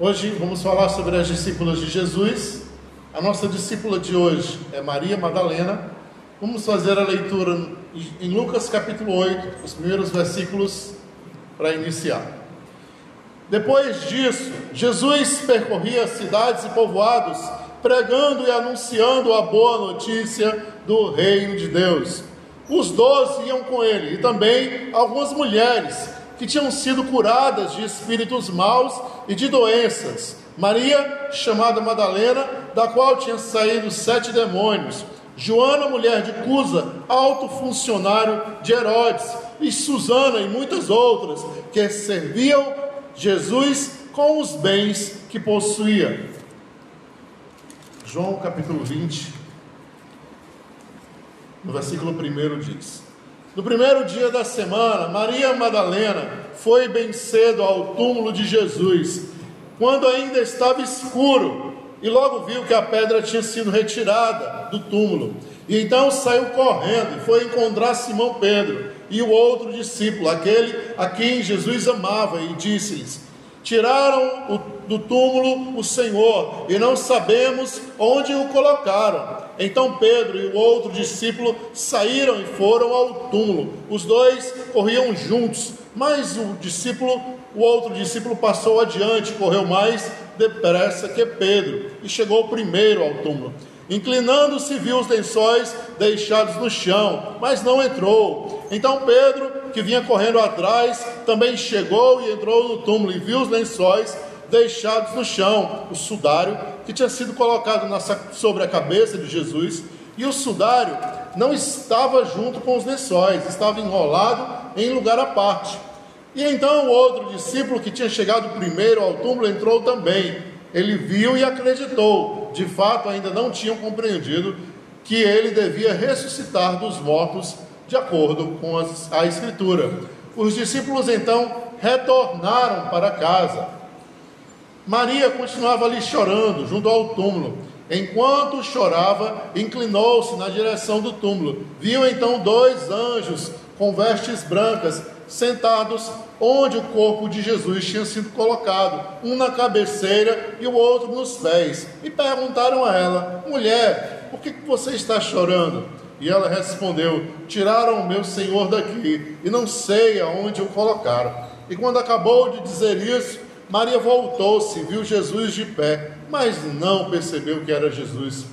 Hoje vamos falar sobre as discípulas de Jesus. A nossa discípula de hoje é Maria Madalena. Vamos fazer a leitura em Lucas capítulo 8, os primeiros versículos para iniciar. Depois disso, Jesus percorria cidades e povoados, pregando e anunciando a boa notícia do reino de Deus. Os doze iam com ele, e também algumas mulheres que tinham sido curadas de espíritos maus e de doenças. Maria, chamada Madalena, da qual tinham saído sete demônios. Joana, mulher de Cusa, alto funcionário de Herodes. E Susana e muitas outras que serviam Jesus com os bens que possuía. João capítulo 20, no versículo 1 diz: No primeiro dia da semana, Maria Madalena foi bem cedo ao túmulo de Jesus, quando ainda estava escuro, e logo viu que a pedra tinha sido retirada do túmulo. E então saiu correndo e foi encontrar Simão Pedro e o outro discípulo, aquele a quem Jesus amava, e disse-lhes: Tiraram do túmulo o Senhor e não sabemos onde o colocaram. Então Pedro e o outro discípulo saíram e foram ao túmulo. Os dois corriam juntos, mas o discípulo, o outro discípulo passou adiante, correu mais depressa que Pedro e chegou primeiro ao túmulo. Inclinando-se, viu os lençóis deixados no chão, mas não entrou. Então Pedro, que vinha correndo atrás, também chegou e entrou no túmulo e viu os lençóis deixados no chão, o sudário que tinha sido colocado na, sobre a cabeça de Jesus, e o sudário não estava junto com os lençóis, estava enrolado em lugar à parte. E então o outro discípulo que tinha chegado primeiro ao túmulo entrou também. Ele viu e acreditou. De fato, ainda não tinham compreendido que ele devia ressuscitar dos mortos, de acordo com a Escritura. Os discípulos então retornaram para casa Maria continuava ali chorando, junto ao túmulo. Enquanto chorava, inclinou-se na direção do túmulo. Viu então dois anjos com vestes brancas sentados onde o corpo de Jesus tinha sido colocado, um na cabeceira e o outro nos pés. E perguntaram a ela: Mulher, por que você está chorando? E ela respondeu: Tiraram o meu senhor daqui e não sei aonde o colocaram. E quando acabou de dizer isso, Maria voltou-se, viu Jesus de pé, mas não percebeu que era Jesus.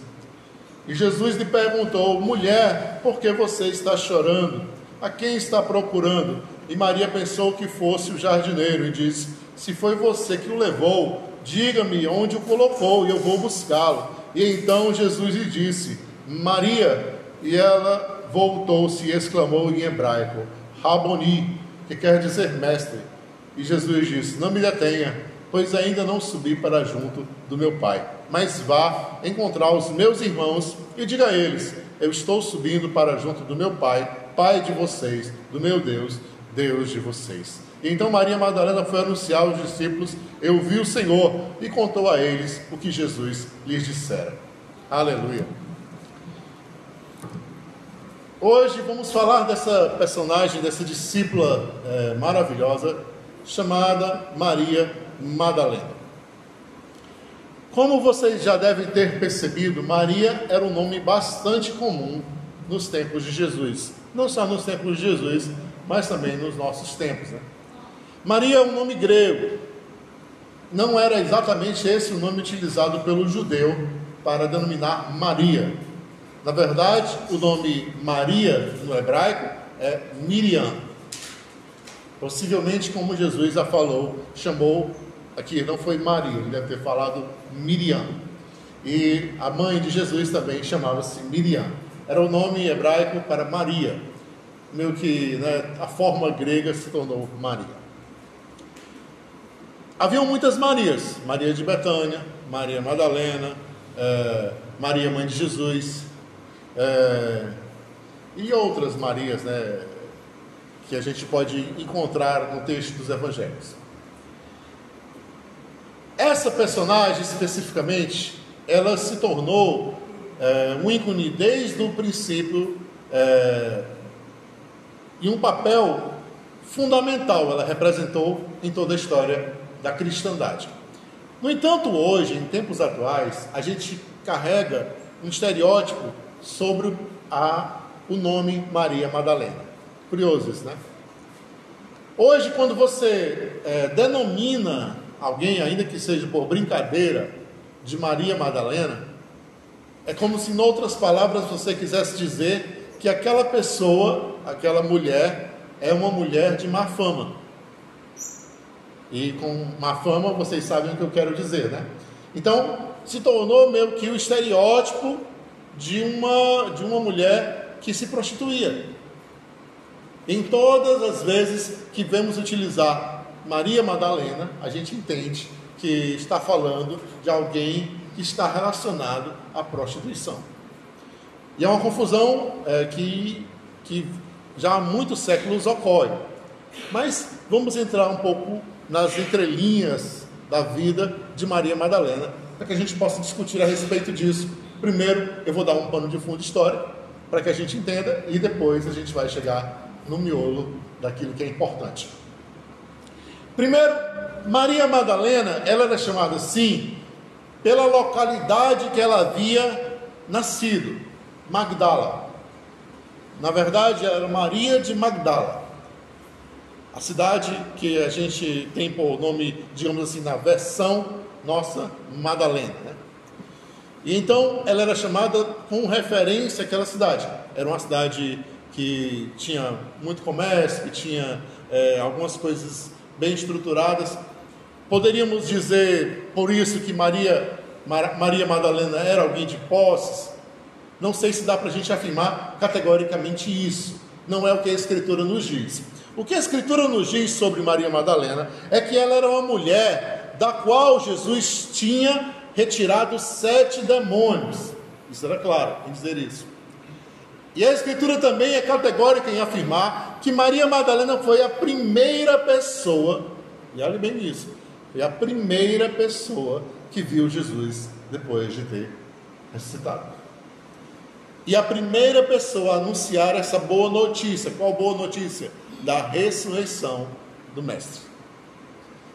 E Jesus lhe perguntou: Mulher, por que você está chorando? A quem está procurando? E Maria pensou que fosse o jardineiro e disse: Se foi você que o levou, diga-me onde o colocou e eu vou buscá-lo. E então Jesus lhe disse: Maria. E ela voltou-se e exclamou em hebraico: Raboni, que quer dizer mestre. E Jesus disse: Não me detenha, pois ainda não subi para junto do meu Pai. Mas vá encontrar os meus irmãos e diga a eles: Eu estou subindo para junto do meu Pai, Pai de vocês, do meu Deus, Deus de vocês. E então Maria Madalena foi anunciar aos discípulos: Eu vi o Senhor, e contou a eles o que Jesus lhes dissera. Aleluia. Hoje vamos falar dessa personagem, dessa discípula é, maravilhosa chamada Maria Madalena. Como vocês já devem ter percebido, Maria era um nome bastante comum nos tempos de Jesus. Não só nos tempos de Jesus, mas também nos nossos tempos. Né? Maria é um nome grego. Não era exatamente esse o nome utilizado pelo judeu para denominar Maria. Na verdade, o nome Maria no hebraico é Miriam. Possivelmente, como Jesus já falou, chamou, aqui não foi Maria, ele deve ter falado Miriam. E a mãe de Jesus também chamava-se Miriam. Era o nome hebraico para Maria. Meio que né, a forma grega se tornou Maria. Haviam muitas Marias: Maria de Betânia, Maria Madalena, é, Maria mãe de Jesus, é, e outras Marias, né? Que a gente pode encontrar no texto dos evangelhos. Essa personagem especificamente, ela se tornou é, um ícone desde o princípio é, e um papel fundamental ela representou em toda a história da cristandade. No entanto, hoje, em tempos atuais, a gente carrega um estereótipo sobre a, o nome Maria Madalena. Curioso isso, né? Hoje, quando você é, denomina alguém, ainda que seja por brincadeira, de Maria Madalena, é como se, em outras palavras, você quisesse dizer que aquela pessoa, aquela mulher, é uma mulher de má fama. E com má fama, vocês sabem o que eu quero dizer, né? Então, se tornou meio que o estereótipo de uma, de uma mulher que se prostituía. Em todas as vezes que vemos utilizar Maria Madalena, a gente entende que está falando de alguém que está relacionado à prostituição. E é uma confusão é, que, que já há muitos séculos ocorre. Mas vamos entrar um pouco nas entrelinhas da vida de Maria Madalena, para que a gente possa discutir a respeito disso. Primeiro, eu vou dar um pano de fundo de história, para que a gente entenda, e depois a gente vai chegar no miolo daquilo que é importante. Primeiro, Maria Madalena, ela era chamada assim pela localidade que ela havia nascido, Magdala. Na verdade, era Maria de Magdala. A cidade que a gente tem por nome, digamos assim, na versão nossa, Madalena. Né? E então ela era chamada com referência àquela cidade. Era uma cidade que tinha muito comércio, que tinha é, algumas coisas bem estruturadas. Poderíamos dizer por isso que Maria, Maria Madalena era alguém de posses? Não sei se dá para a gente afirmar categoricamente isso. Não é o que a Escritura nos diz. O que a Escritura nos diz sobre Maria Madalena é que ela era uma mulher da qual Jesus tinha retirado sete demônios. Isso era claro em dizer isso. E a Escritura também é categórica em afirmar que Maria Madalena foi a primeira pessoa, e olhe bem nisso, foi a primeira pessoa que viu Jesus depois de ter ressuscitado. E a primeira pessoa a anunciar essa boa notícia, qual boa notícia? Da ressurreição do Mestre.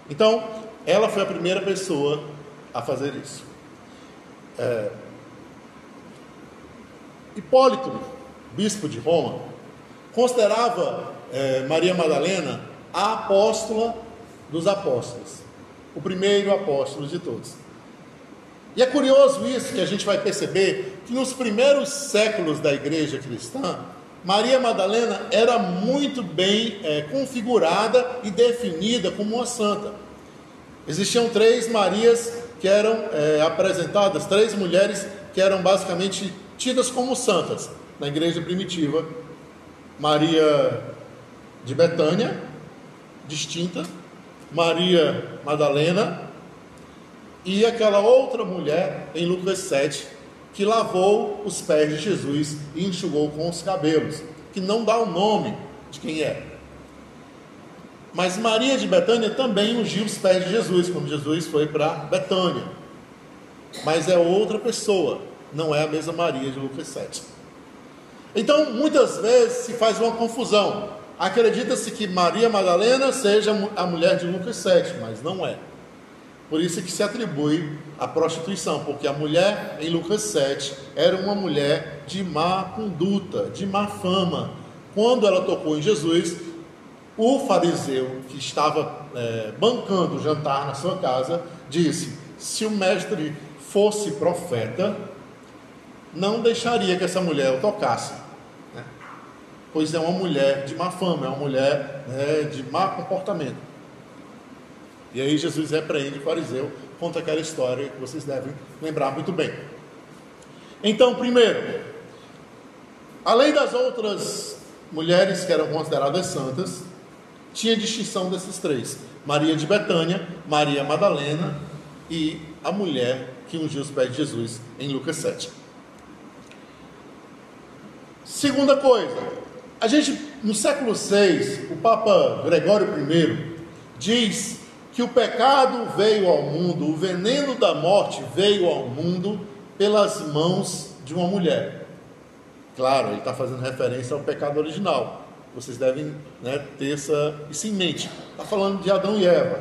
Então, ela foi a primeira pessoa a fazer isso. É... Hipólito, bispo de Roma, considerava é, Maria Madalena a apóstola dos apóstolos, o primeiro apóstolo de todos. E é curioso isso que a gente vai perceber que nos primeiros séculos da igreja cristã, Maria Madalena era muito bem é, configurada e definida como uma santa. Existiam três Marias que eram é, apresentadas, três mulheres que eram basicamente tidas como santas na igreja primitiva, Maria de Betânia, distinta, Maria Madalena e aquela outra mulher em Lucas 7 que lavou os pés de Jesus e enxugou com os cabelos, que não dá o nome de quem é. Mas Maria de Betânia também ungiu os pés de Jesus, quando Jesus foi para Betânia. Mas é outra pessoa, não é a mesma Maria de Lucas 7. Então, muitas vezes se faz uma confusão. Acredita-se que Maria Madalena seja a mulher de Lucas 7, mas não é. Por isso que se atribui a prostituição, porque a mulher em Lucas 7 era uma mulher de má conduta, de má fama. Quando ela tocou em Jesus, o fariseu que estava é, bancando o jantar na sua casa disse: Se o mestre fosse profeta, não deixaria que essa mulher o tocasse, né? pois é uma mulher de má fama, é uma mulher né, de má comportamento. E aí Jesus repreende o fariseu, conta aquela história que vocês devem lembrar muito bem. Então, primeiro, além das outras mulheres que eram consideradas santas, tinha distinção desses três: Maria de Betânia, Maria Madalena e a mulher que ungiu os pés de Jesus em Lucas 7. Segunda coisa, a gente no século VI, o Papa Gregório I diz que o pecado veio ao mundo, o veneno da morte veio ao mundo pelas mãos de uma mulher. Claro, ele está fazendo referência ao pecado original. Vocês devem né, ter essa, isso em mente. Está falando de Adão e Eva.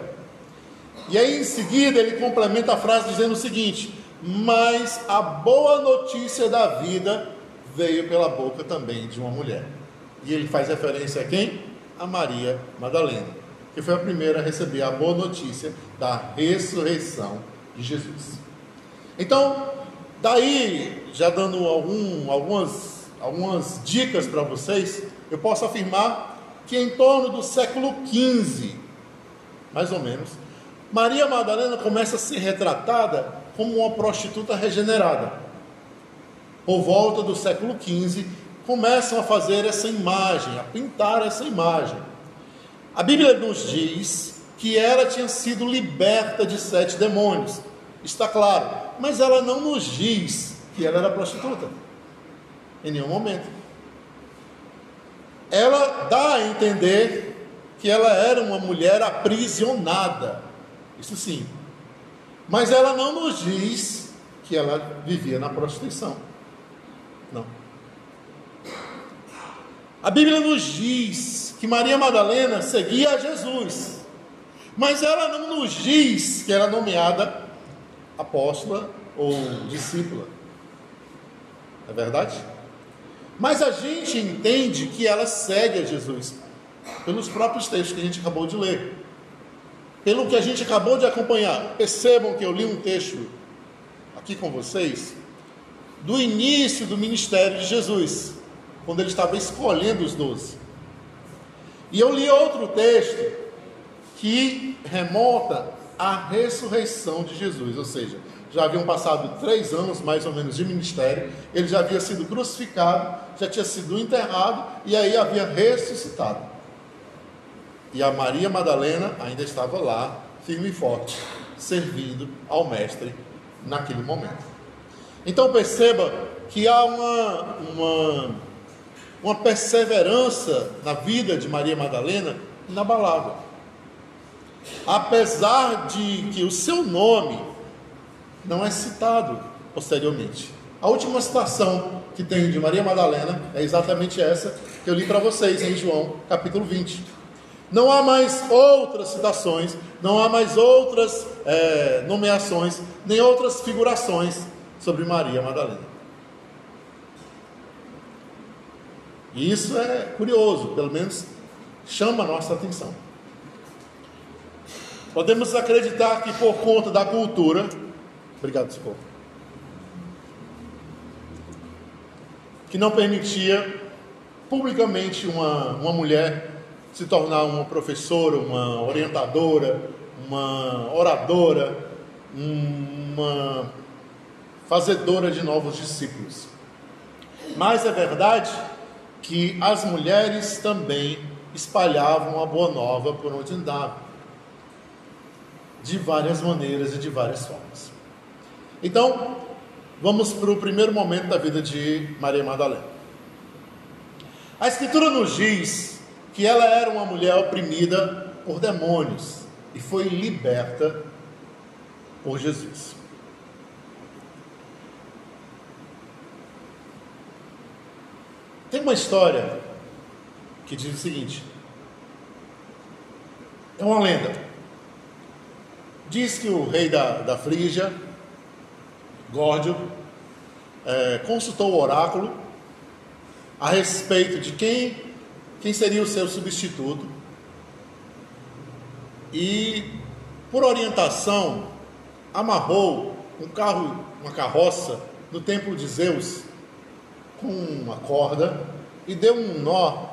E aí em seguida ele complementa a frase dizendo o seguinte: Mas a boa notícia da vida veio pela boca também de uma mulher. E ele faz referência a quem? A Maria Madalena, que foi a primeira a receber a boa notícia da ressurreição de Jesus. Então, daí, já dando algum, algumas, algumas dicas para vocês, eu posso afirmar que em torno do século XV, mais ou menos, Maria Madalena começa a ser retratada como uma prostituta regenerada. Por volta do século XV, começam a fazer essa imagem, a pintar essa imagem. A Bíblia nos diz que ela tinha sido liberta de sete demônios, está claro, mas ela não nos diz que ela era prostituta, em nenhum momento. Ela dá a entender que ela era uma mulher aprisionada isso sim. Mas ela não nos diz que ela vivia na prostituição. Não. A Bíblia nos diz que Maria Madalena seguia a Jesus. Mas ela não nos diz que era nomeada apóstola ou discípula. É verdade? Mas a gente entende que ela segue a Jesus pelos próprios textos que a gente acabou de ler pelo que a gente acabou de acompanhar, percebam que eu li um texto aqui com vocês do início do ministério de Jesus, quando ele estava escolhendo os doze. E eu li outro texto que remonta à ressurreição de Jesus, ou seja, já haviam passado três anos mais ou menos de ministério, ele já havia sido crucificado, já tinha sido enterrado e aí havia ressuscitado. E a Maria Madalena ainda estava lá, firme e forte, servindo ao Mestre naquele momento. Então perceba que há uma, uma, uma perseverança na vida de Maria Madalena inabalável. Apesar de que o seu nome não é citado posteriormente. A última citação que tem de Maria Madalena é exatamente essa que eu li para vocês em João capítulo 20 não há mais outras citações, não há mais outras é, nomeações, nem outras figurações sobre Maria Madalena. E isso é curioso, pelo menos chama a nossa atenção. Podemos acreditar que por conta da cultura, obrigado, Socorro, que não permitia publicamente uma, uma mulher se tornar uma professora, uma orientadora, uma oradora, uma fazedora de novos discípulos. Mas é verdade que as mulheres também espalhavam a boa nova por onde andavam, de várias maneiras e de várias formas. Então, vamos para o primeiro momento da vida de Maria Madalena. A Escritura nos diz que ela era uma mulher oprimida por demônios e foi liberta por Jesus. Tem uma história que diz o seguinte: é uma lenda. Diz que o rei da, da Frígia, Górdio, é, consultou o oráculo a respeito de quem quem seria o seu substituto. E, por orientação, amarrou um carro, uma carroça no templo de Zeus com uma corda e deu um nó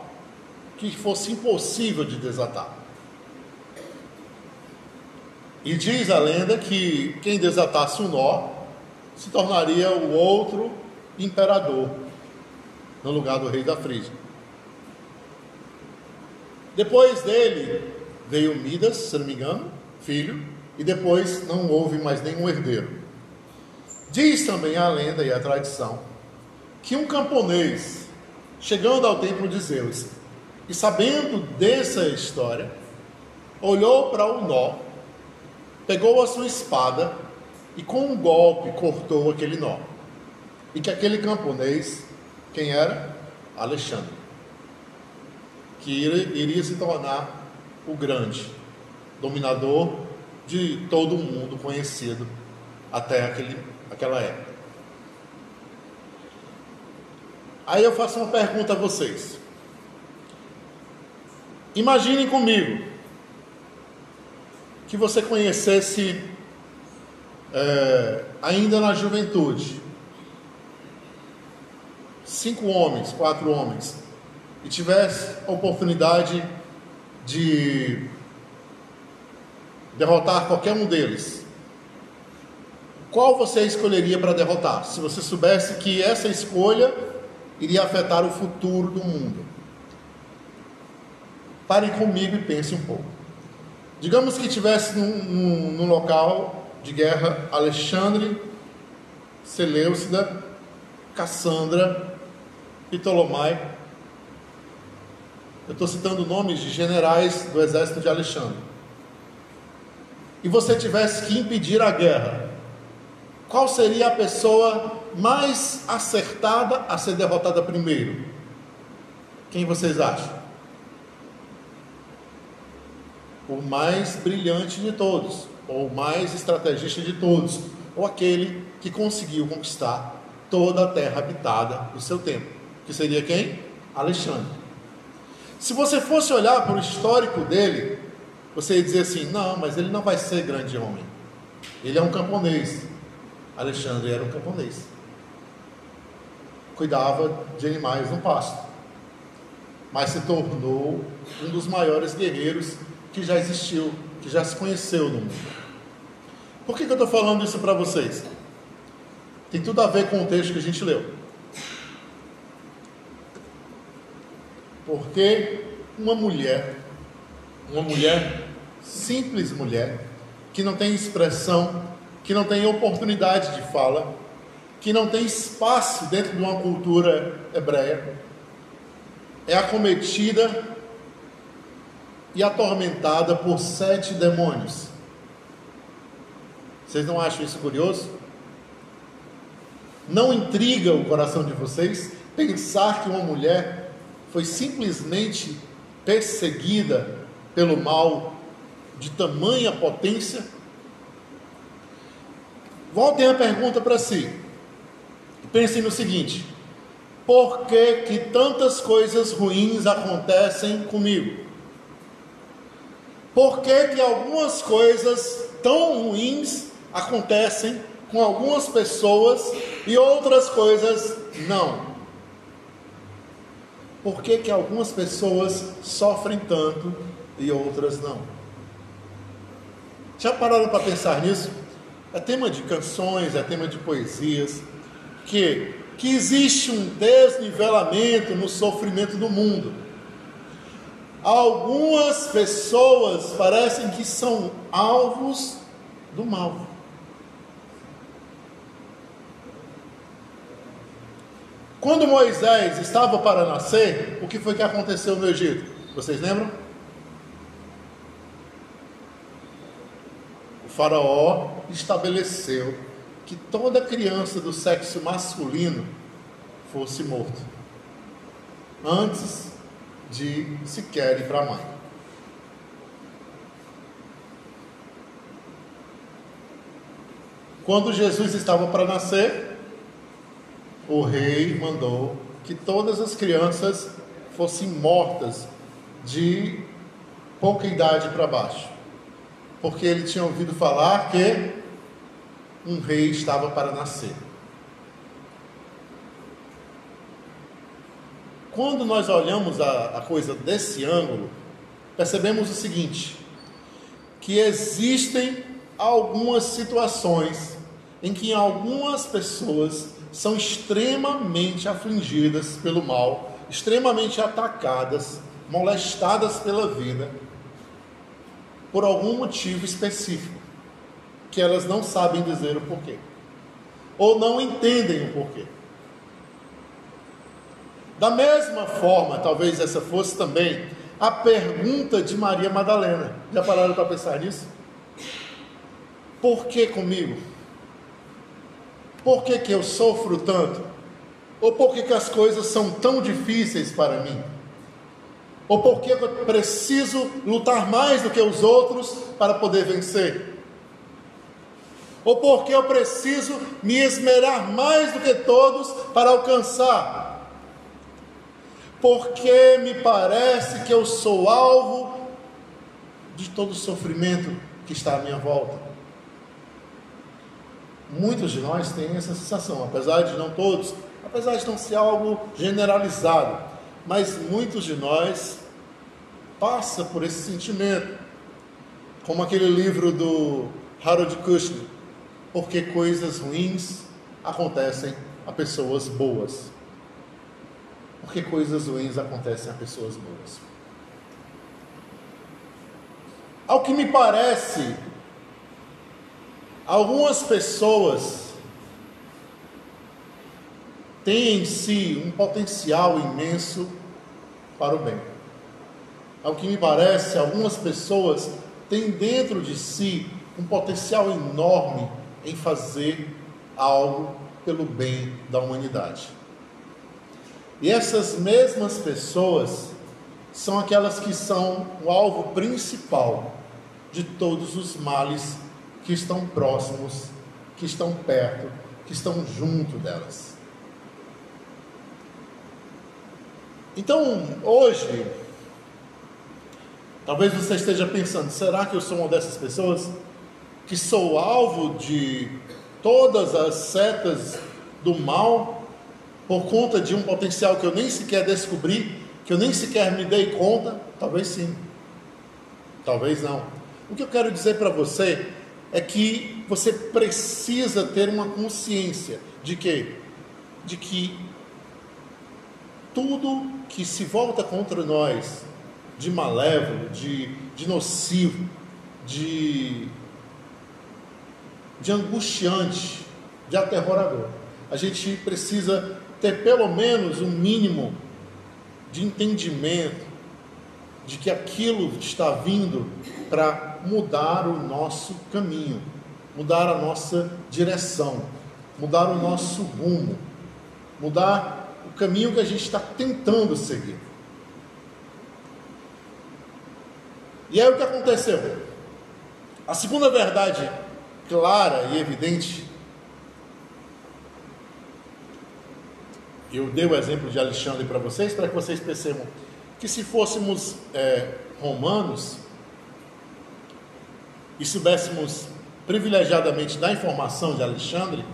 que fosse impossível de desatar. E diz a lenda que quem desatasse o nó se tornaria o outro imperador no lugar do rei da Frígia. Depois dele veio Midas, se não me engano, filho, e depois não houve mais nenhum herdeiro. Diz também a lenda e a tradição que um camponês, chegando ao templo de Zeus e sabendo dessa história, olhou para o nó, pegou a sua espada e com um golpe cortou aquele nó. E que aquele camponês, quem era? Alexandre que iria se tornar o grande dominador de todo mundo conhecido até aquele, aquela época. Aí eu faço uma pergunta a vocês. Imaginem comigo que você conhecesse é, ainda na juventude cinco homens, quatro homens, e tivesse a oportunidade de derrotar qualquer um deles, qual você escolheria para derrotar? Se você soubesse que essa escolha iria afetar o futuro do mundo. Parem comigo e pensem um pouco. Digamos que tivesse num, num, num local de guerra Alexandre, Seleucida, Cassandra Ptolomai. Eu estou citando nomes de generais do exército de Alexandre. E você tivesse que impedir a guerra, qual seria a pessoa mais acertada a ser derrotada primeiro? Quem vocês acham? O mais brilhante de todos, ou o mais estrategista de todos, ou aquele que conseguiu conquistar toda a terra habitada no seu tempo, que seria quem? Alexandre. Se você fosse olhar para o histórico dele, você ia dizer assim: não, mas ele não vai ser grande homem. Ele é um camponês. Alexandre era um camponês. Cuidava de animais no pasto. Mas se tornou um dos maiores guerreiros que já existiu, que já se conheceu no mundo. Por que, que eu estou falando isso para vocês? Tem tudo a ver com o texto que a gente leu. Porque uma mulher, uma mulher, simples mulher, que não tem expressão, que não tem oportunidade de fala, que não tem espaço dentro de uma cultura hebreia, é acometida e atormentada por sete demônios. Vocês não acham isso curioso? Não intriga o coração de vocês pensar que uma mulher foi simplesmente perseguida pelo mal de tamanha potência? Voltem a pergunta para si. Pensem no seguinte: por que, que tantas coisas ruins acontecem comigo? Por que, que algumas coisas tão ruins acontecem com algumas pessoas e outras coisas não? Por que, que algumas pessoas sofrem tanto e outras não? Já pararam para pensar nisso? É tema de canções, é tema de poesias, que, que existe um desnivelamento no sofrimento do mundo. Algumas pessoas parecem que são alvos do mal. Quando Moisés estava para nascer, o que foi que aconteceu no Egito? Vocês lembram? O Faraó estabeleceu que toda criança do sexo masculino fosse morta antes de sequer ir para a mãe. Quando Jesus estava para nascer, o rei mandou que todas as crianças fossem mortas de pouca idade para baixo, porque ele tinha ouvido falar que um rei estava para nascer. Quando nós olhamos a, a coisa desse ângulo, percebemos o seguinte: que existem algumas situações em que algumas pessoas são extremamente afligidas pelo mal, extremamente atacadas, molestadas pela vida, por algum motivo específico, que elas não sabem dizer o porquê, ou não entendem o porquê. Da mesma forma, talvez essa fosse também a pergunta de Maria Madalena. Já pararam para pensar nisso? Por que comigo? Por que, que eu sofro tanto? Ou por que, que as coisas são tão difíceis para mim? Ou por que eu preciso lutar mais do que os outros para poder vencer? Ou porque eu preciso me esmerar mais do que todos para alcançar, porque me parece que eu sou alvo de todo o sofrimento que está à minha volta. Muitos de nós têm essa sensação, apesar de não todos, apesar de não ser algo generalizado, mas muitos de nós passa por esse sentimento, como aquele livro do Harold Kushner, porque coisas ruins acontecem a pessoas boas. Porque coisas ruins acontecem a pessoas boas. Ao que me parece, algumas pessoas têm em si um potencial imenso para o bem. Ao que me parece, algumas pessoas têm dentro de si um potencial enorme em fazer algo pelo bem da humanidade. E essas mesmas pessoas são aquelas que são o alvo principal de todos os males que estão próximos, que estão perto, que estão junto delas. Então, hoje, talvez você esteja pensando: será que eu sou uma dessas pessoas que sou alvo de todas as setas do mal por conta de um potencial que eu nem sequer descobri, que eu nem sequer me dei conta? Talvez sim, talvez não. O que eu quero dizer para você é que você precisa ter uma consciência de que de que tudo que se volta contra nós de malévolo, de, de nocivo, de, de angustiante, de aterrorador, a gente precisa ter pelo menos um mínimo de entendimento de que aquilo está vindo para mudar o nosso caminho, mudar a nossa direção, mudar o nosso rumo, mudar o caminho que a gente está tentando seguir. E aí o que aconteceu? A segunda verdade clara e evidente, eu dei o exemplo de Alexandre para vocês, para que vocês percebam que se fôssemos é, romanos, e soubéssemos privilegiadamente da informação de Alexandre,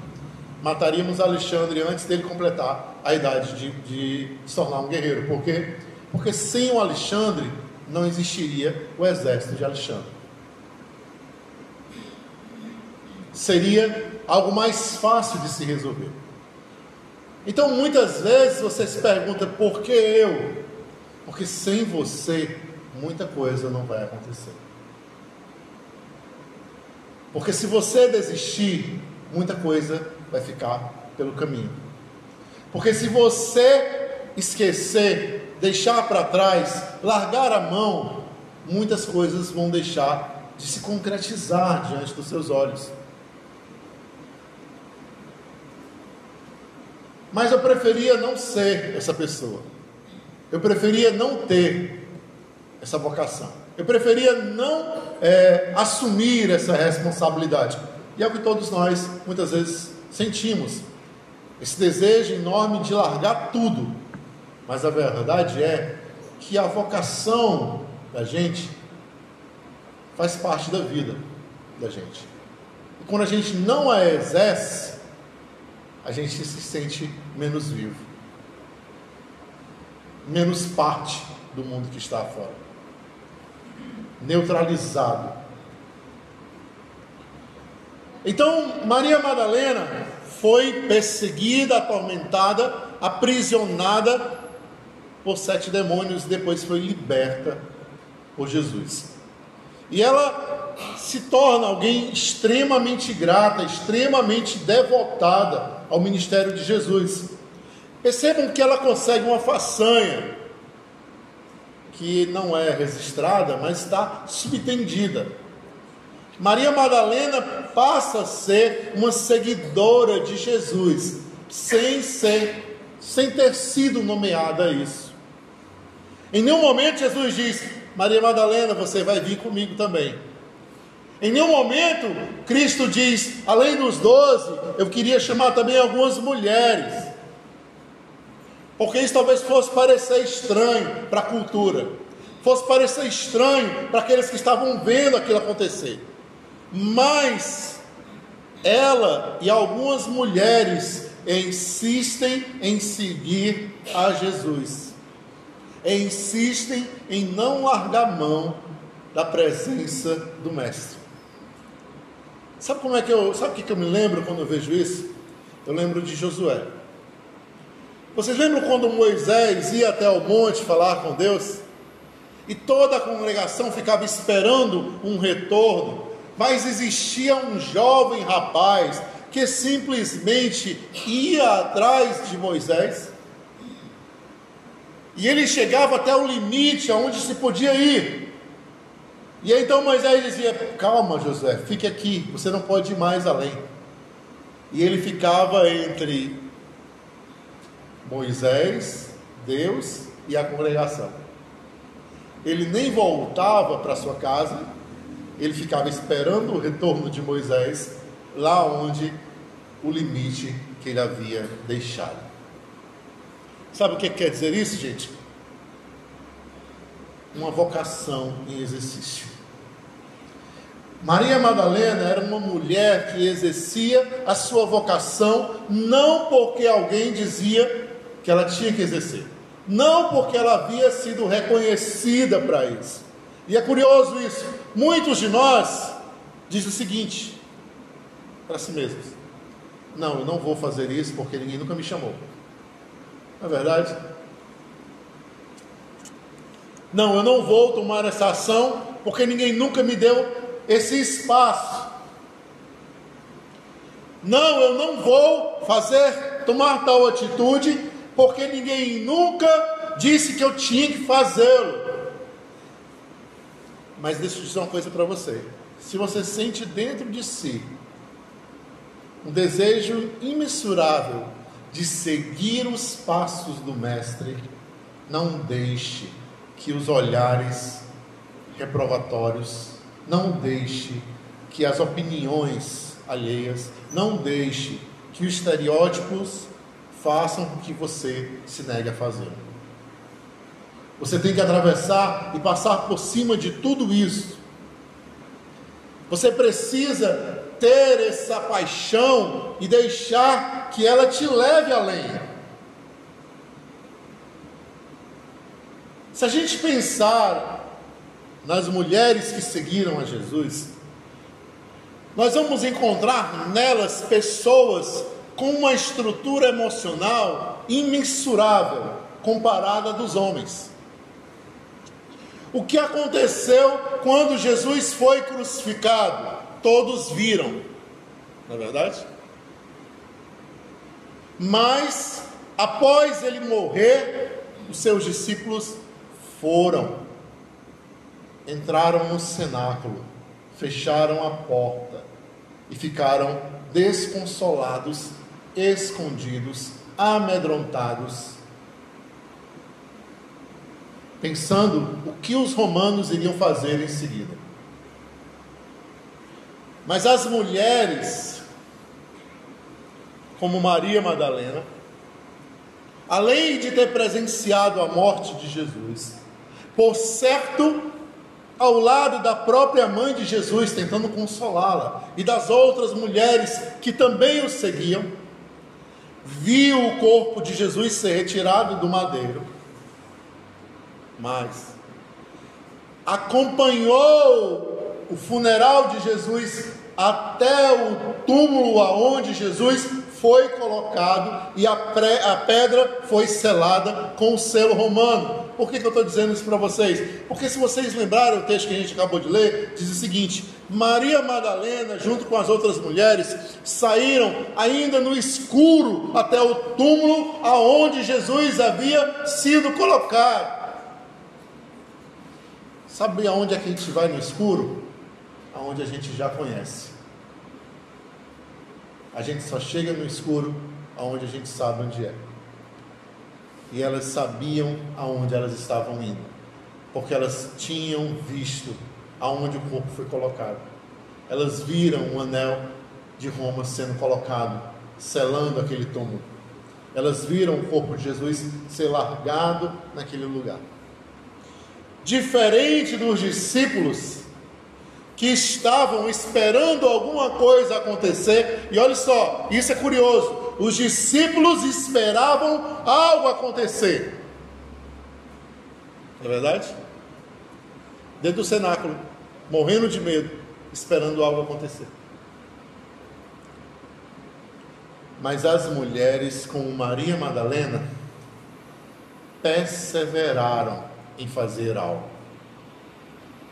mataríamos Alexandre antes dele completar a idade de, de se tornar um guerreiro. Por quê? Porque sem o Alexandre não existiria o exército de Alexandre. Seria algo mais fácil de se resolver. Então muitas vezes você se pergunta por que eu? Porque sem você muita coisa não vai acontecer. Porque se você desistir, muita coisa vai ficar pelo caminho. Porque se você esquecer, deixar para trás, largar a mão, muitas coisas vão deixar de se concretizar diante dos seus olhos. Mas eu preferia não ser essa pessoa. Eu preferia não ter essa vocação. Eu preferia não é, assumir essa responsabilidade. E é o que todos nós muitas vezes sentimos. Esse desejo enorme de largar tudo. Mas a verdade é que a vocação da gente faz parte da vida da gente. E quando a gente não a exerce, a gente se sente menos vivo, menos parte do mundo que está fora neutralizado. Então, Maria Madalena foi perseguida, atormentada, aprisionada por sete demônios depois foi liberta por Jesus. E ela se torna alguém extremamente grata, extremamente devotada ao ministério de Jesus. Percebam que ela consegue uma façanha que não é registrada, mas está subtendida. Maria Madalena passa a ser uma seguidora de Jesus, sem ser, sem ter sido nomeada isso. Em nenhum momento Jesus diz: Maria Madalena, você vai vir comigo também. Em nenhum momento Cristo diz, além dos doze, eu queria chamar também algumas mulheres. Porque isso talvez fosse parecer estranho para a cultura, fosse parecer estranho para aqueles que estavam vendo aquilo acontecer. Mas ela e algumas mulheres insistem em seguir a Jesus, insistem em não largar mão da presença do Mestre. Sabe como é que eu, sabe o que eu me lembro quando eu vejo isso? Eu lembro de Josué. Vocês lembram quando Moisés ia até o monte falar com Deus? E toda a congregação ficava esperando um retorno, mas existia um jovem rapaz que simplesmente ia atrás de Moisés. E ele chegava até o limite aonde se podia ir. E aí, então Moisés dizia: Calma, Josué, fique aqui, você não pode ir mais além. E ele ficava entre Moisés, Deus e a congregação. Ele nem voltava para sua casa, ele ficava esperando o retorno de Moisés lá onde o limite que ele havia deixado. Sabe o que quer dizer isso, gente? Uma vocação em exercício. Maria Madalena era uma mulher que exercia a sua vocação não porque alguém dizia que ela tinha que exercer, não porque ela havia sido reconhecida para isso. E é curioso isso. Muitos de nós dizem o seguinte para si mesmos: Não, eu não vou fazer isso porque ninguém nunca me chamou. Não é verdade? Não, eu não vou tomar essa ação porque ninguém nunca me deu esse espaço. Não, eu não vou fazer, tomar tal atitude, porque ninguém nunca disse que eu tinha que fazê-lo. Mas deixa eu dizer uma coisa para você. Se você sente dentro de si um desejo imensurável de seguir os passos do Mestre, não deixe que os olhares reprovatórios não deixe que as opiniões alheias, não deixe que os estereótipos façam com que você se negue a fazer. Você tem que atravessar e passar por cima de tudo isso. Você precisa ter essa paixão e deixar que ela te leve além. Se a gente pensar nas mulheres que seguiram a Jesus, nós vamos encontrar nelas pessoas com uma estrutura emocional imensurável comparada dos homens. O que aconteceu quando Jesus foi crucificado? Todos viram, não é verdade? Mas, após ele morrer, os seus discípulos foram entraram no cenáculo, fecharam a porta e ficaram desconsolados, escondidos, amedrontados, pensando o que os romanos iriam fazer em seguida. Mas as mulheres, como Maria Madalena, além de ter presenciado a morte de Jesus, por certo ao lado da própria mãe de Jesus, tentando consolá-la, e das outras mulheres que também o seguiam, viu o corpo de Jesus ser retirado do madeiro, mas acompanhou o funeral de Jesus até o túmulo aonde Jesus foi colocado e a, pré, a pedra foi selada com o selo romano. Por que, que eu estou dizendo isso para vocês? Porque se vocês lembrarem o texto que a gente acabou de ler, diz o seguinte: Maria Madalena, junto com as outras mulheres, saíram ainda no escuro até o túmulo aonde Jesus havia sido colocado. Sabe aonde é que a gente vai no escuro? Aonde a gente já conhece. A gente só chega no escuro aonde a gente sabe onde é e elas sabiam aonde elas estavam indo, porque elas tinham visto aonde o corpo foi colocado. elas viram um anel de Roma sendo colocado, selando aquele túmulo. Elas viram o corpo de Jesus ser largado naquele lugar. Diferente dos discípulos que estavam esperando alguma coisa acontecer, e olha só, isso é curioso: os discípulos esperavam algo acontecer. Não é verdade? Dentro do cenáculo, morrendo de medo, esperando algo acontecer. Mas as mulheres, como Maria Madalena, perseveraram em fazer algo.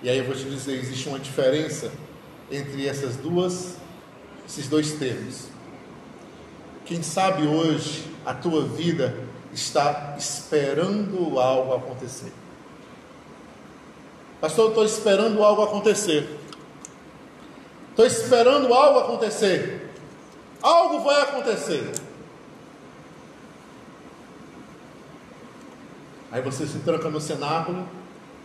E aí eu vou te dizer, existe uma diferença entre essas duas, esses dois termos. Quem sabe hoje a tua vida está esperando algo acontecer. Pastor, eu estou esperando algo acontecer. Estou esperando algo acontecer. Algo vai acontecer. Aí você se tranca no cenáculo,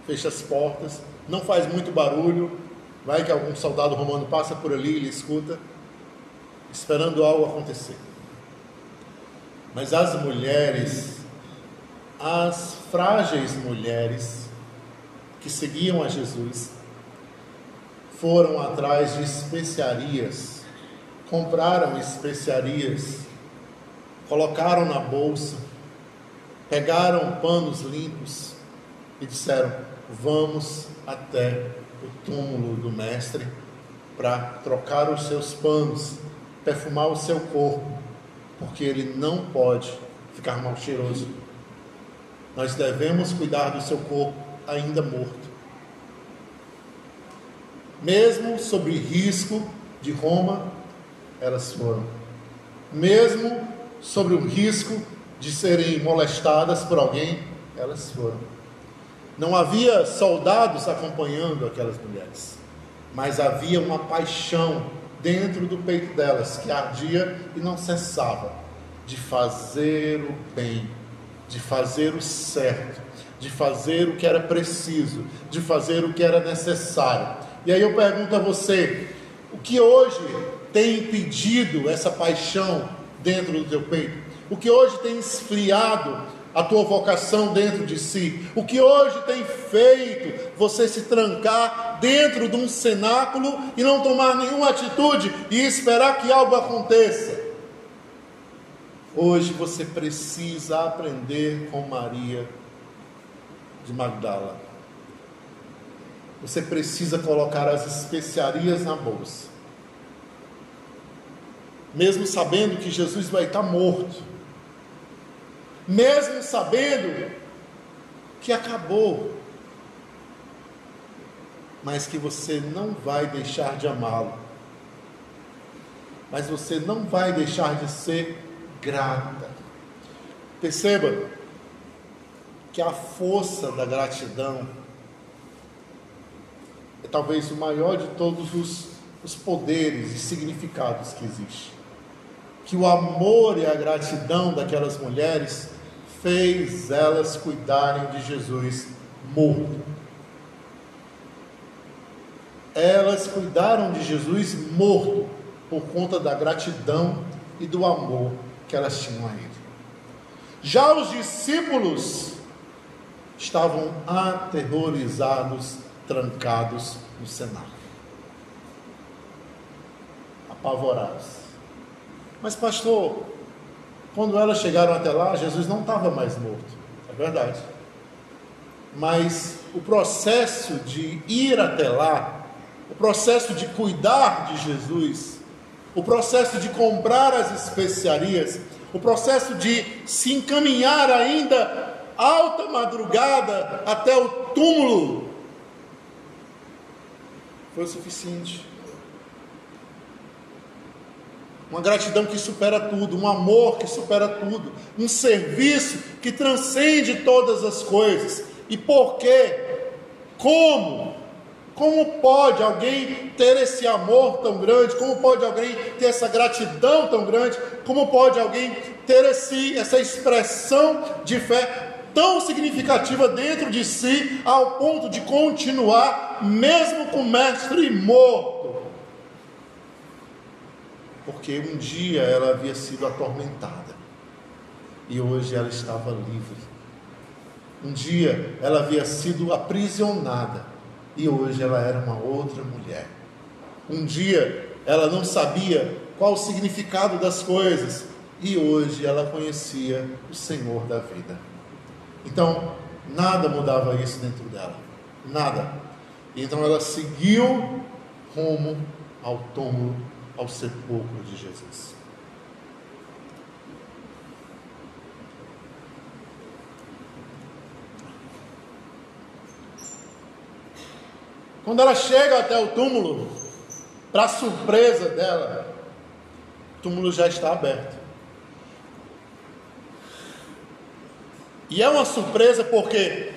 fecha as portas, não faz muito barulho, vai que algum soldado romano passa por ali, ele escuta, esperando algo acontecer. Mas as mulheres, as frágeis mulheres que seguiam a Jesus, foram atrás de especiarias, compraram especiarias, colocaram na bolsa, pegaram panos limpos e disseram: Vamos até o túmulo do Mestre para trocar os seus panos, perfumar o seu corpo, porque ele não pode ficar mal cheiroso. Nós devemos cuidar do seu corpo ainda morto. Mesmo sob risco de Roma, elas foram. Mesmo sobre o risco de serem molestadas por alguém, elas foram. Não havia soldados acompanhando aquelas mulheres, mas havia uma paixão dentro do peito delas que ardia e não cessava de fazer o bem, de fazer o certo, de fazer o que era preciso, de fazer o que era necessário. E aí eu pergunto a você: o que hoje tem impedido essa paixão dentro do teu peito? O que hoje tem esfriado a tua vocação dentro de si? O que hoje tem feito você se trancar dentro de um cenáculo e não tomar nenhuma atitude e esperar que algo aconteça? Hoje você precisa aprender com Maria de Magdala. Você precisa colocar as especiarias na bolsa. Mesmo sabendo que Jesus vai estar morto mesmo sabendo que acabou, mas que você não vai deixar de amá-lo, mas você não vai deixar de ser grata. Perceba que a força da gratidão é talvez o maior de todos os, os poderes e significados que existe. Que o amor e a gratidão daquelas mulheres fez elas cuidarem de Jesus morto. Elas cuidaram de Jesus morto por conta da gratidão e do amor que elas tinham a Ele. Já os discípulos estavam aterrorizados, trancados no cenário, apavorados. Mas, pastor, quando elas chegaram até lá, Jesus não estava mais morto, é verdade. Mas o processo de ir até lá, o processo de cuidar de Jesus, o processo de comprar as especiarias, o processo de se encaminhar ainda alta madrugada até o túmulo, foi o suficiente uma gratidão que supera tudo, um amor que supera tudo, um serviço que transcende todas as coisas. E por quê? Como? Como pode alguém ter esse amor tão grande? Como pode alguém ter essa gratidão tão grande? Como pode alguém ter esse, essa expressão de fé tão significativa dentro de si, ao ponto de continuar, mesmo com o mestre morto? Porque um dia ela havia sido atormentada e hoje ela estava livre. Um dia ela havia sido aprisionada e hoje ela era uma outra mulher. Um dia ela não sabia qual o significado das coisas e hoje ela conhecia o Senhor da vida. Então, nada mudava isso dentro dela, nada. Então ela seguiu rumo ao túmulo, ao sepulcro de Jesus. Quando ela chega até o túmulo, para surpresa dela, o túmulo já está aberto. E é uma surpresa porque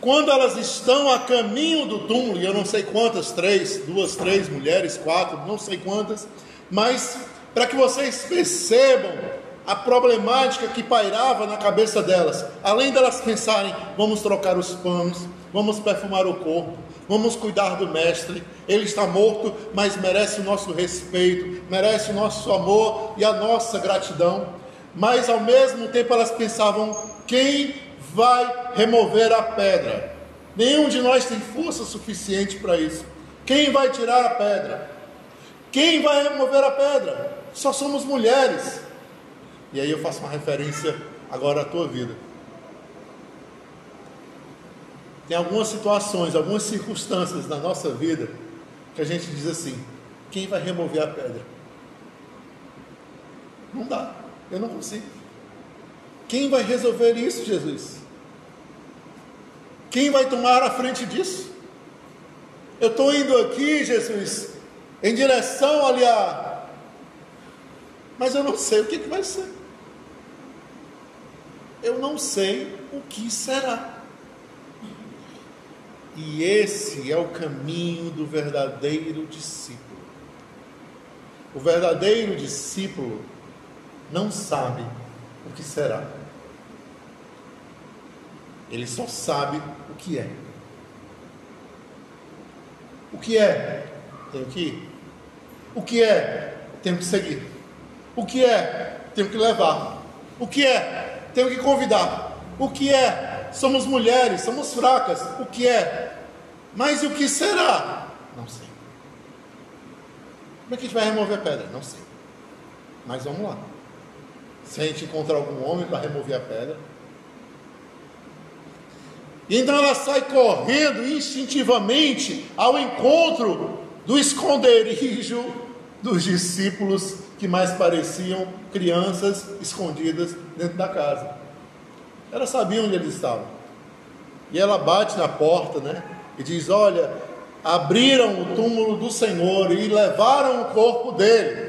quando elas estão a caminho do túmulo, e eu não sei quantas, três, duas, três mulheres, quatro, não sei quantas, mas para que vocês percebam a problemática que pairava na cabeça delas, além delas pensarem, vamos trocar os panos, vamos perfumar o corpo, vamos cuidar do mestre, ele está morto, mas merece o nosso respeito, merece o nosso amor e a nossa gratidão. Mas ao mesmo tempo elas pensavam: quem vai remover a pedra? Nenhum de nós tem força suficiente para isso. Quem vai tirar a pedra? Quem vai remover a pedra? Só somos mulheres. E aí eu faço uma referência agora à tua vida. Tem algumas situações, algumas circunstâncias na nossa vida que a gente diz assim: quem vai remover a pedra? Não dá, eu não consigo. Quem vai resolver isso, Jesus? Quem vai tomar a frente disso? Eu estou indo aqui, Jesus, em direção ali a. Mas eu não sei o que, que vai ser. Eu não sei o que será. E esse é o caminho do verdadeiro discípulo. O verdadeiro discípulo não sabe o que será. Ele só sabe o que é. O que é? Tenho que ir. O que é? Tenho que seguir. O que é? Tenho que levar. O que é? Tenho que convidar. O que é? somos mulheres, somos fracas. O que é? Mas o que será? Não sei. Como é que a gente vai remover a pedra? Não sei. Mas vamos lá. Se a gente encontrar algum homem para remover a pedra. E então ela sai correndo instintivamente ao encontro do esconderijo dos discípulos que mais pareciam crianças escondidas dentro da casa. Ela sabia onde eles estavam. E ela bate na porta, né? E diz: Olha, abriram o túmulo do Senhor e levaram o corpo dele.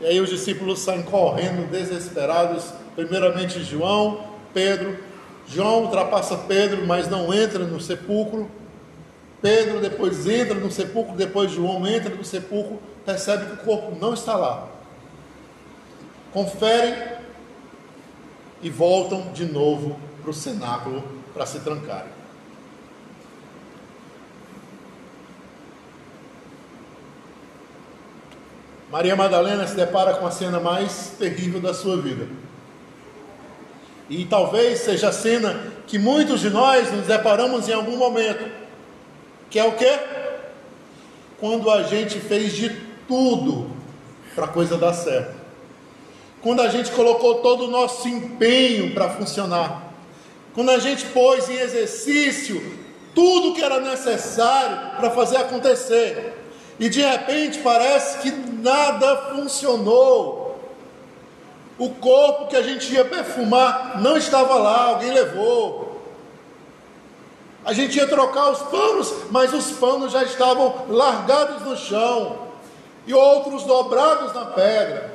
E aí os discípulos saem correndo, desesperados. Primeiramente João, Pedro. João ultrapassa Pedro, mas não entra no sepulcro. Pedro depois entra no sepulcro, depois João entra no sepulcro, percebe que o corpo não está lá conferem e voltam de novo para o cenáculo para se trancarem. Maria Madalena se depara com a cena mais terrível da sua vida. E talvez seja a cena que muitos de nós nos deparamos em algum momento. Que é o que? Quando a gente fez de tudo para a coisa dar certo quando a gente colocou todo o nosso empenho para funcionar, quando a gente pôs em exercício tudo que era necessário para fazer acontecer, e de repente parece que nada funcionou. O corpo que a gente ia perfumar não estava lá, alguém levou. A gente ia trocar os panos, mas os panos já estavam largados no chão e outros dobrados na pedra.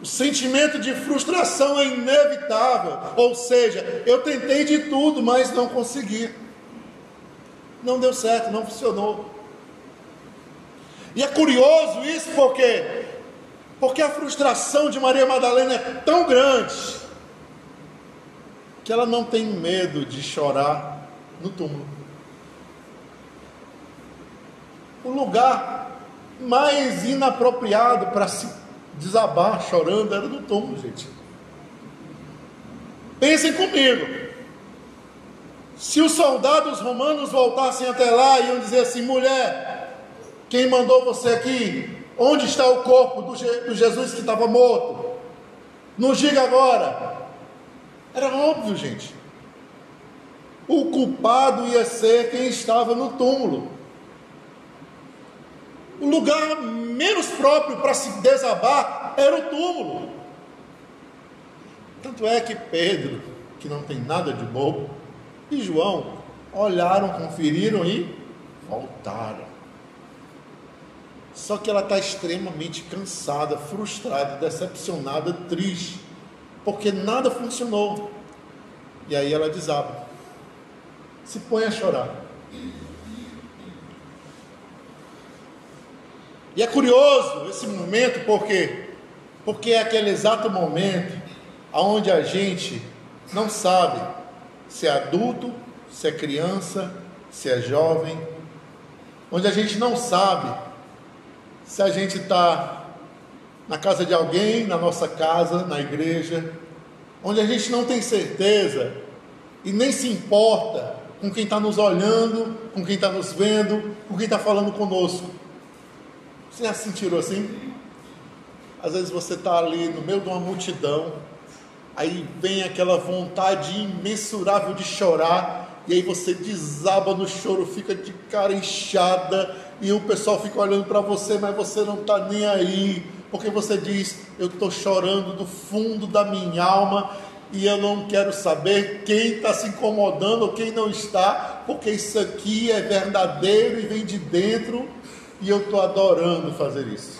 O sentimento de frustração é inevitável. Ou seja, eu tentei de tudo, mas não consegui. Não deu certo, não funcionou. E é curioso isso porque porque a frustração de Maria Madalena é tão grande que ela não tem medo de chorar no túmulo. o lugar mais inapropriado para se desabar chorando era no túmulo, gente. Pensem comigo. Se os soldados romanos voltassem até lá e iam dizer assim: mulher, quem mandou você aqui? Onde está o corpo do, Je do Jesus que estava morto? Nos diga agora. Era óbvio, gente. O culpado ia ser quem estava no túmulo. O lugar menos próprio para se desabar era o túmulo. Tanto é que Pedro, que não tem nada de bobo, e João olharam, conferiram e voltaram. Só que ela está extremamente cansada, frustrada, decepcionada, triste, porque nada funcionou. E aí ela desaba, se põe a chorar. E é curioso esse momento, porque porque é aquele exato momento onde a gente não sabe se é adulto, se é criança, se é jovem, onde a gente não sabe se a gente está na casa de alguém, na nossa casa, na igreja, onde a gente não tem certeza e nem se importa com quem está nos olhando, com quem está nos vendo, com quem está falando conosco. Você já se sentiram assim? Às vezes você está ali no meio de uma multidão, aí vem aquela vontade imensurável de chorar, e aí você desaba no choro, fica de cara inchada, e o pessoal fica olhando para você, mas você não está nem aí, porque você diz: Eu estou chorando do fundo da minha alma, e eu não quero saber quem está se incomodando ou quem não está, porque isso aqui é verdadeiro e vem de dentro, e eu estou adorando fazer isso.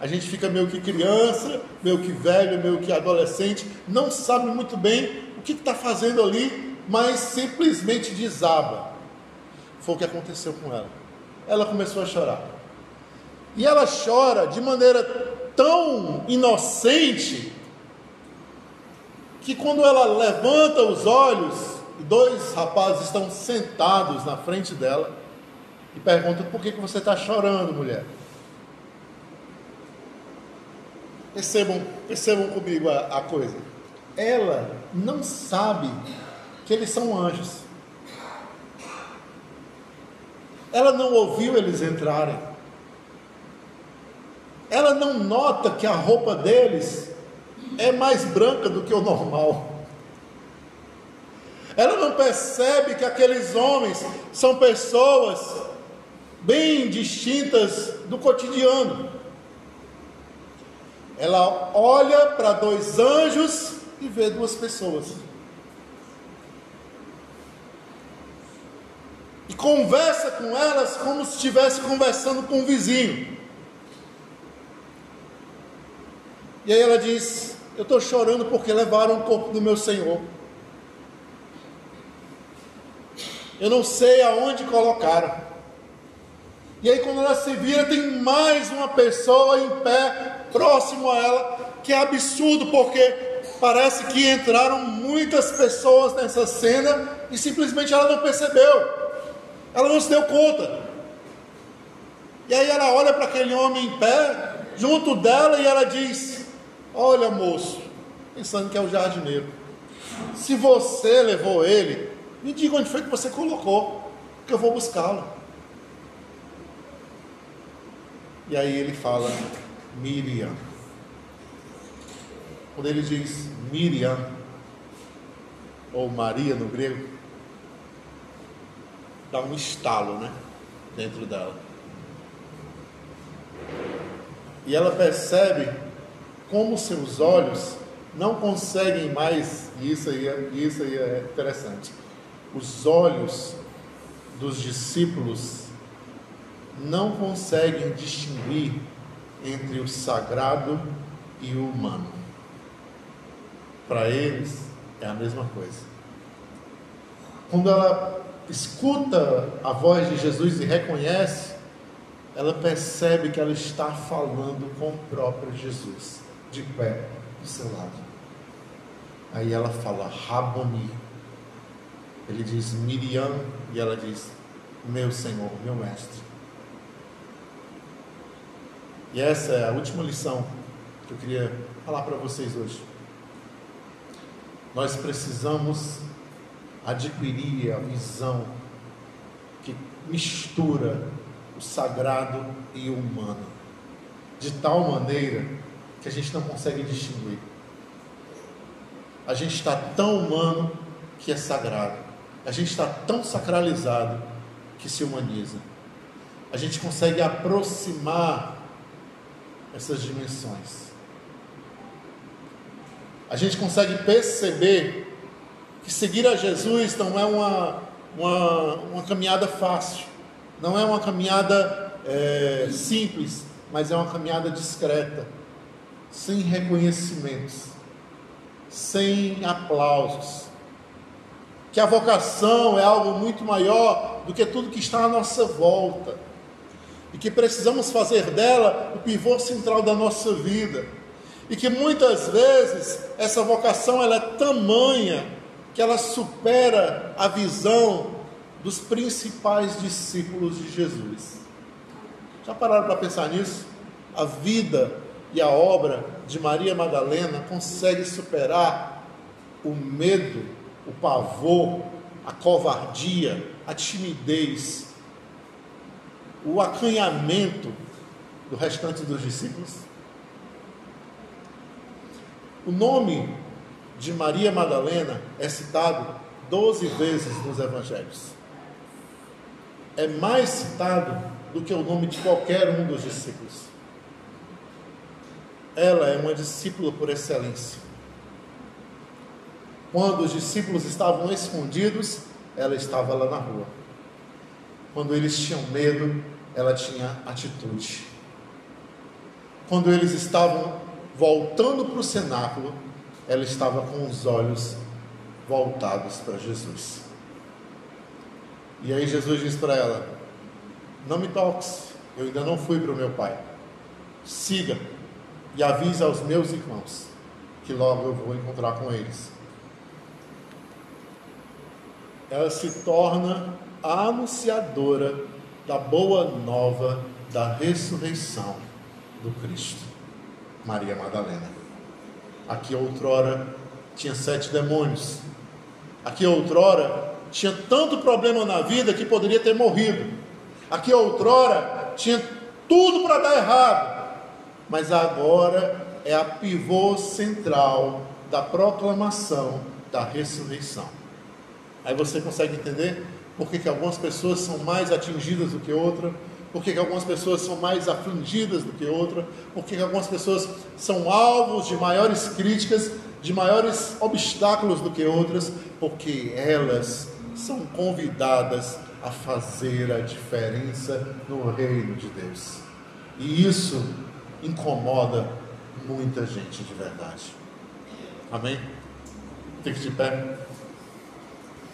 A gente fica meio que criança, meio que velho, meio que adolescente, não sabe muito bem o que está fazendo ali, mas simplesmente desaba. Foi o que aconteceu com ela. Ela começou a chorar. E ela chora de maneira tão inocente que quando ela levanta os olhos, dois rapazes estão sentados na frente dela e perguntam: Por que, que você está chorando, mulher? Percebam, percebam comigo a, a coisa. Ela não sabe que eles são anjos. Ela não ouviu eles entrarem. Ela não nota que a roupa deles é mais branca do que o normal. Ela não percebe que aqueles homens são pessoas bem distintas do cotidiano. Ela olha para dois anjos e vê duas pessoas. E conversa com elas como se estivesse conversando com um vizinho. E aí ela diz: Eu estou chorando porque levaram o corpo do meu Senhor. Eu não sei aonde colocaram. E aí, quando ela se vira, tem mais uma pessoa em pé, próximo a ela, que é absurdo, porque parece que entraram muitas pessoas nessa cena e simplesmente ela não percebeu, ela não se deu conta. E aí ela olha para aquele homem em pé, junto dela, e ela diz: Olha, moço, pensando que é o jardineiro, se você levou ele, me diga onde foi que você colocou, que eu vou buscá-lo. E aí ele fala Miriam. Quando ele diz Miriam, ou Maria no grego, dá um estalo, né? Dentro dela. E ela percebe como seus olhos não conseguem mais, e isso aí, é, isso aí é interessante, os olhos dos discípulos não conseguem distinguir entre o sagrado e o humano. Para eles é a mesma coisa. Quando ela escuta a voz de Jesus e reconhece, ela percebe que ela está falando com o próprio Jesus, de pé do seu lado. Aí ela fala Raboni. Ele diz Miriam e ela diz meu Senhor, meu mestre. E essa é a última lição que eu queria falar para vocês hoje. Nós precisamos adquirir a visão que mistura o sagrado e o humano, de tal maneira que a gente não consegue distinguir. A gente está tão humano que é sagrado, a gente está tão sacralizado que se humaniza. A gente consegue aproximar essas dimensões. A gente consegue perceber que seguir a Jesus não é uma, uma, uma caminhada fácil, não é uma caminhada é, simples, mas é uma caminhada discreta, sem reconhecimentos, sem aplausos. Que a vocação é algo muito maior do que tudo que está à nossa volta. E que precisamos fazer dela o pivô central da nossa vida. E que muitas vezes essa vocação ela é tamanha que ela supera a visão dos principais discípulos de Jesus. Já pararam para pensar nisso? A vida e a obra de Maria Madalena consegue superar o medo, o pavor, a covardia, a timidez, o acanhamento do restante dos discípulos? O nome de Maria Madalena é citado 12 vezes nos evangelhos. É mais citado do que o nome de qualquer um dos discípulos. Ela é uma discípula por excelência. Quando os discípulos estavam escondidos, ela estava lá na rua. Quando eles tinham medo, ela tinha atitude. Quando eles estavam voltando para o cenáculo, ela estava com os olhos voltados para Jesus. E aí Jesus diz para ela: Não me toques, eu ainda não fui para o meu pai. Siga e avise aos meus irmãos que logo eu vou encontrar com eles. Ela se torna a anunciadora da boa nova da ressurreição do Cristo, Maria Madalena. Aqui outrora tinha sete demônios. Aqui outrora tinha tanto problema na vida que poderia ter morrido. Aqui outrora tinha tudo para dar errado. Mas agora é a pivô central da proclamação da ressurreição. Aí você consegue entender por que, que algumas pessoas são mais atingidas do que outras, por que, que algumas pessoas são mais afligidas do que outras, por que, que algumas pessoas são alvos de maiores críticas, de maiores obstáculos do que outras, porque elas são convidadas a fazer a diferença no reino de Deus. E isso incomoda muita gente de verdade. Amém? Tem que de pé.